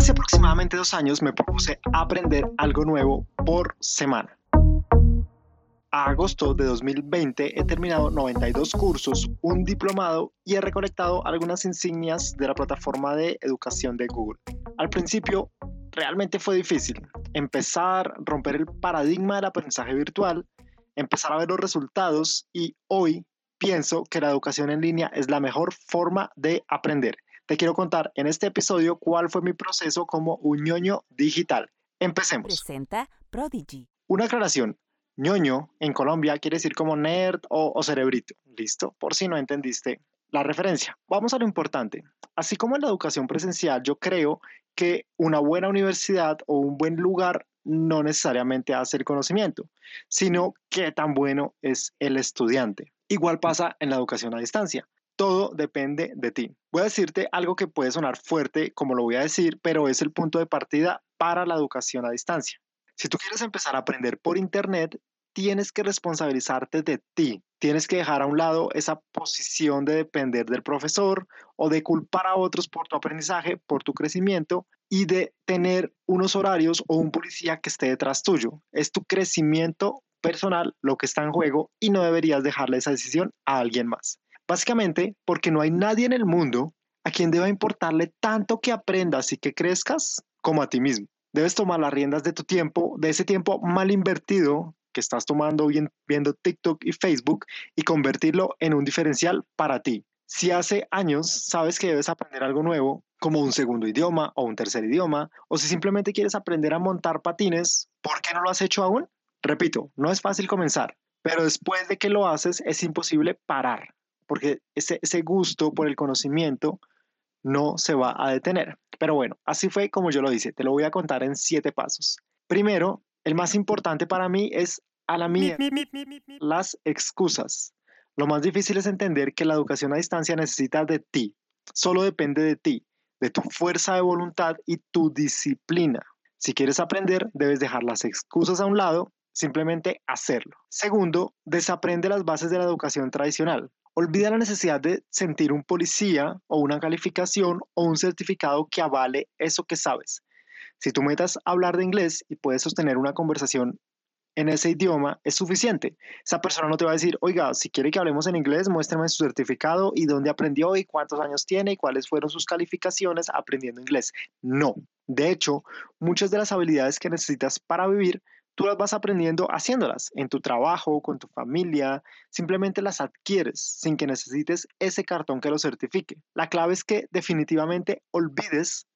Hace aproximadamente dos años me propuse aprender algo nuevo por semana. A agosto de 2020 he terminado 92 cursos, un diplomado y he recolectado algunas insignias de la plataforma de educación de Google. Al principio realmente fue difícil empezar, romper el paradigma del aprendizaje virtual, empezar a ver los resultados y hoy pienso que la educación en línea es la mejor forma de aprender. Te quiero contar en este episodio cuál fue mi proceso como un ñoño digital. Empecemos. Presenta Prodigy. Una aclaración. ñoño en Colombia quiere decir como nerd o, o cerebrito. ¿Listo? Por si no entendiste la referencia. Vamos a lo importante. Así como en la educación presencial, yo creo que una buena universidad o un buen lugar no necesariamente hace el conocimiento, sino qué tan bueno es el estudiante. Igual pasa en la educación a distancia. Todo depende de ti. Voy a decirte algo que puede sonar fuerte, como lo voy a decir, pero es el punto de partida para la educación a distancia. Si tú quieres empezar a aprender por Internet, tienes que responsabilizarte de ti. Tienes que dejar a un lado esa posición de depender del profesor o de culpar a otros por tu aprendizaje, por tu crecimiento y de tener unos horarios o un policía que esté detrás tuyo. Es tu crecimiento personal lo que está en juego y no deberías dejarle esa decisión a alguien más. Básicamente porque no hay nadie en el mundo a quien deba importarle tanto que aprendas y que crezcas como a ti mismo. Debes tomar las riendas de tu tiempo, de ese tiempo mal invertido que estás tomando viendo TikTok y Facebook y convertirlo en un diferencial para ti. Si hace años sabes que debes aprender algo nuevo, como un segundo idioma o un tercer idioma, o si simplemente quieres aprender a montar patines, ¿por qué no lo has hecho aún? Repito, no es fácil comenzar, pero después de que lo haces es imposible parar, porque ese, ese gusto por el conocimiento no se va a detener. Pero bueno, así fue como yo lo hice, te lo voy a contar en siete pasos. Primero, el más importante para mí es a la mía las excusas. Lo más difícil es entender que la educación a distancia necesita de ti, solo depende de ti, de tu fuerza de voluntad y tu disciplina. Si quieres aprender, debes dejar las excusas a un lado, simplemente hacerlo. Segundo, desaprende las bases de la educación tradicional. Olvida la necesidad de sentir un policía o una calificación o un certificado que avale eso que sabes. Si tú metas a hablar de inglés y puedes sostener una conversación en ese idioma, es suficiente. Esa persona no te va a decir, oiga, si quiere que hablemos en inglés, muéstrame su certificado y dónde aprendió y cuántos años tiene y cuáles fueron sus calificaciones aprendiendo inglés. No. De hecho, muchas de las habilidades que necesitas para vivir, tú las vas aprendiendo haciéndolas en tu trabajo, con tu familia, simplemente las adquieres sin que necesites ese cartón que lo certifique. La clave es que definitivamente olvides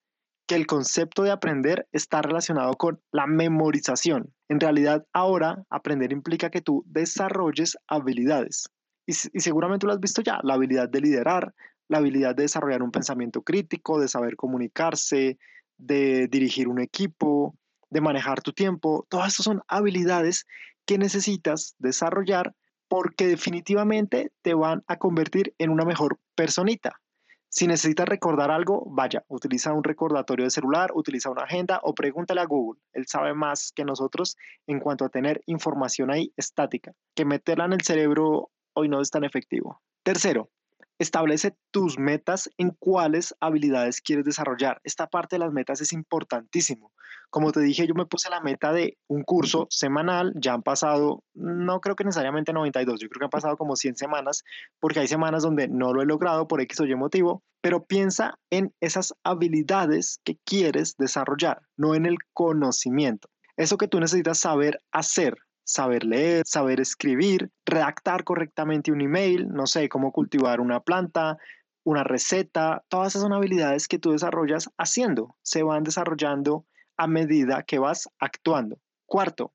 que el concepto de aprender está relacionado con la memorización. En realidad, ahora aprender implica que tú desarrolles habilidades. Y, y, seguramente lo has visto ya, la habilidad de liderar, la habilidad de desarrollar un pensamiento crítico, de saber comunicarse, de dirigir un equipo, de manejar tu tiempo. Todas estas son habilidades que necesitas desarrollar porque definitivamente te van a convertir en una mejor personita. Si necesitas recordar algo, vaya, utiliza un recordatorio de celular, utiliza una agenda o pregúntale a Google. Él sabe más que nosotros en cuanto a tener información ahí estática, que meterla en el cerebro hoy no es tan efectivo. Tercero, Establece tus metas en cuáles habilidades quieres desarrollar. Esta parte de las metas es importantísimo. Como te dije, yo me puse la meta de un curso semanal, ya han pasado, no creo que necesariamente 92, yo creo que han pasado como 100 semanas, porque hay semanas donde no lo he logrado por X o Y motivo, pero piensa en esas habilidades que quieres desarrollar, no en el conocimiento. Eso que tú necesitas saber hacer, saber leer, saber escribir, redactar correctamente un email, no sé, cómo cultivar una planta, una receta, todas esas son habilidades que tú desarrollas haciendo, se van desarrollando a medida que vas actuando. Cuarto,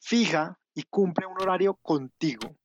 fija y cumple un horario contigo.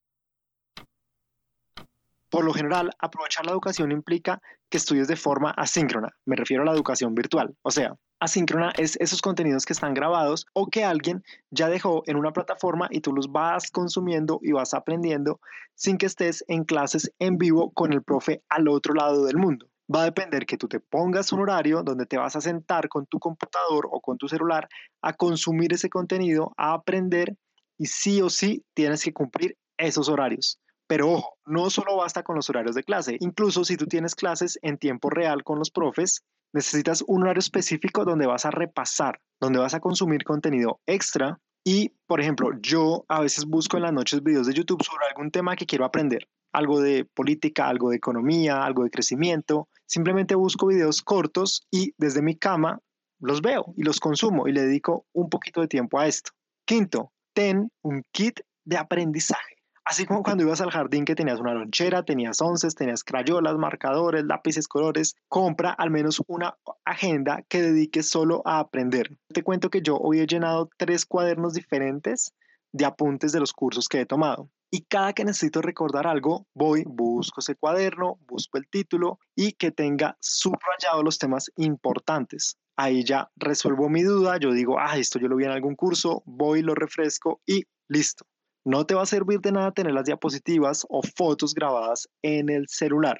Por lo general, aprovechar la educación implica que estudies de forma asíncrona, me refiero a la educación virtual, o sea, asíncrona es esos contenidos que están grabados o que alguien ya dejó en una plataforma y tú los vas consumiendo y vas aprendiendo sin que estés en clases en vivo con el profe al otro lado del mundo. Va a depender que tú te pongas un horario donde te vas a sentar con tu computador o con tu celular a consumir ese contenido, a aprender y sí o sí tienes que cumplir esos horarios. Pero ojo, no solo basta con los horarios de clase. Incluso si tú tienes clases en tiempo real con los profes, Necesitas un horario específico donde vas a repasar, donde vas a consumir contenido extra y, por ejemplo, yo a veces busco en las noches videos de YouTube sobre algún tema que quiero aprender, algo de política, algo de economía, algo de crecimiento. Simplemente busco videos cortos y desde mi cama los veo y los consumo y le dedico un poquito de tiempo a esto. Quinto, ten un kit de aprendizaje. Así como cuando ibas al jardín que tenías una lonchera, tenías onces, tenías crayolas, marcadores, lápices, colores, compra al menos una agenda que dediques solo a aprender. Te cuento que yo hoy he llenado tres cuadernos diferentes de apuntes de los cursos que he tomado. Y cada que necesito recordar algo, voy, busco ese cuaderno, busco el título y que tenga subrayado los temas importantes. Ahí ya resuelvo mi duda, yo digo, ah, esto yo lo vi en algún curso, voy, lo refresco y listo. No te va a servir de nada tener las diapositivas o fotos grabadas en el celular.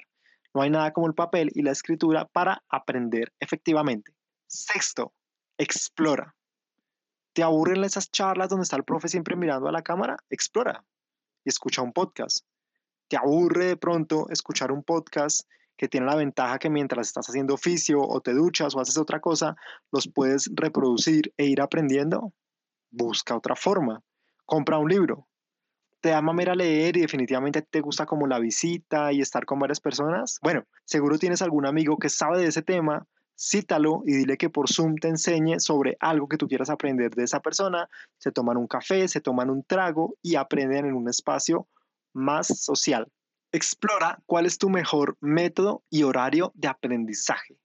No hay nada como el papel y la escritura para aprender efectivamente. Sexto, explora. ¿Te aburren esas charlas donde está el profe siempre mirando a la cámara? Explora y escucha un podcast. ¿Te aburre de pronto escuchar un podcast que tiene la ventaja que mientras estás haciendo oficio o te duchas o haces otra cosa, los puedes reproducir e ir aprendiendo? Busca otra forma. Compra un libro te da mamera leer y definitivamente te gusta como la visita y estar con varias personas, bueno, seguro tienes algún amigo que sabe de ese tema, cítalo y dile que por Zoom te enseñe sobre algo que tú quieras aprender de esa persona, se toman un café, se toman un trago y aprenden en un espacio más social. Explora cuál es tu mejor método y horario de aprendizaje.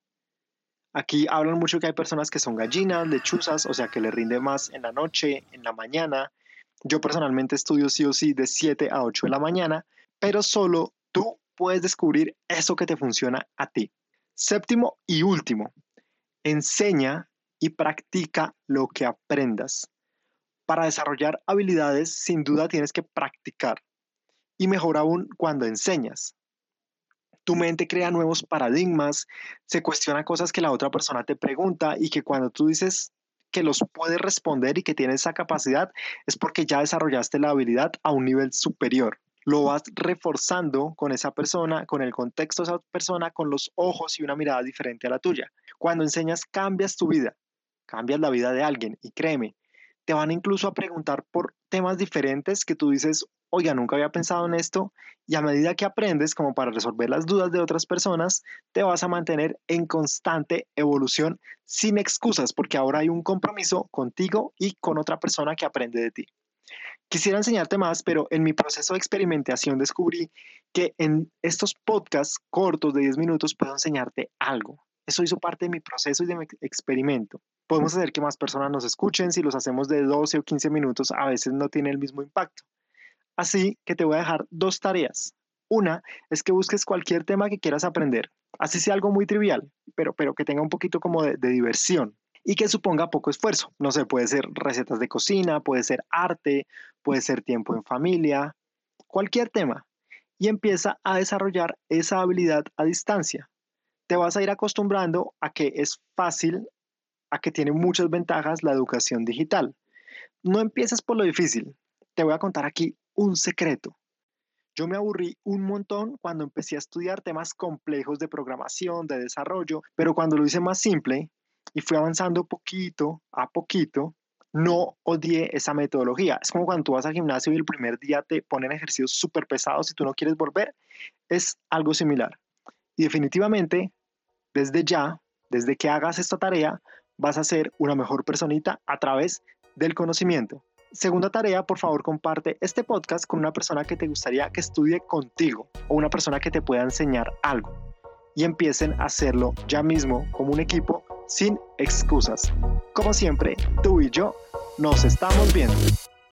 Aquí hablan mucho que hay personas que son gallinas, lechuzas, o sea que le rinde más en la noche, en la mañana, yo personalmente estudio sí o sí de 7 a 8 de la mañana, pero solo tú puedes descubrir eso que te funciona a ti. Séptimo y último, enseña y practica lo que aprendas. Para desarrollar habilidades, sin duda tienes que practicar. Y mejor aún cuando enseñas. Tu mente crea nuevos paradigmas, se cuestiona cosas que la otra persona te pregunta y que cuando tú dices, que los puedes responder y que tienes esa capacidad es porque ya desarrollaste la habilidad a un nivel superior. Lo vas reforzando con esa persona, con el contexto de esa persona, con los ojos y una mirada diferente a la tuya. Cuando enseñas, cambias tu vida, cambias la vida de alguien y créeme, te van incluso a preguntar por temas diferentes que tú dices, oiga, nunca había pensado en esto, y a medida que aprendes como para resolver las dudas de otras personas, te vas a mantener en constante evolución sin excusas, porque ahora hay un compromiso contigo y con otra persona que aprende de ti. Quisiera enseñarte más, pero en mi proceso de experimentación descubrí que en estos podcasts cortos de 10 minutos puedo enseñarte algo. Eso hizo parte de mi proceso y de mi experimento. Podemos hacer que más personas nos escuchen, si los hacemos de 12 o 15 minutos a veces no tiene el mismo impacto. Así que te voy a dejar dos tareas. Una es que busques cualquier tema que quieras aprender, así sea algo muy trivial, pero, pero que tenga un poquito como de, de diversión y que suponga poco esfuerzo. No sé, puede ser recetas de cocina, puede ser arte, puede ser tiempo en familia, cualquier tema. Y empieza a desarrollar esa habilidad a distancia. Te vas a ir acostumbrando a que es fácil, a que tiene muchas ventajas la educación digital. No empieces por lo difícil. Te voy a contar aquí un secreto. Yo me aburrí un montón cuando empecé a estudiar temas complejos de programación, de desarrollo, pero cuando lo hice más simple y fui avanzando poquito a poquito, no odié esa metodología. Es como cuando vas al gimnasio y el primer día te ponen ejercicios súper pesados y tú no quieres volver. Es algo similar. Y definitivamente, desde ya, desde que hagas esta tarea, vas a ser una mejor personita a través del conocimiento. Segunda tarea, por favor, comparte este podcast con una persona que te gustaría que estudie contigo o una persona que te pueda enseñar algo. Y empiecen a hacerlo ya mismo como un equipo sin excusas. Como siempre, tú y yo nos estamos viendo.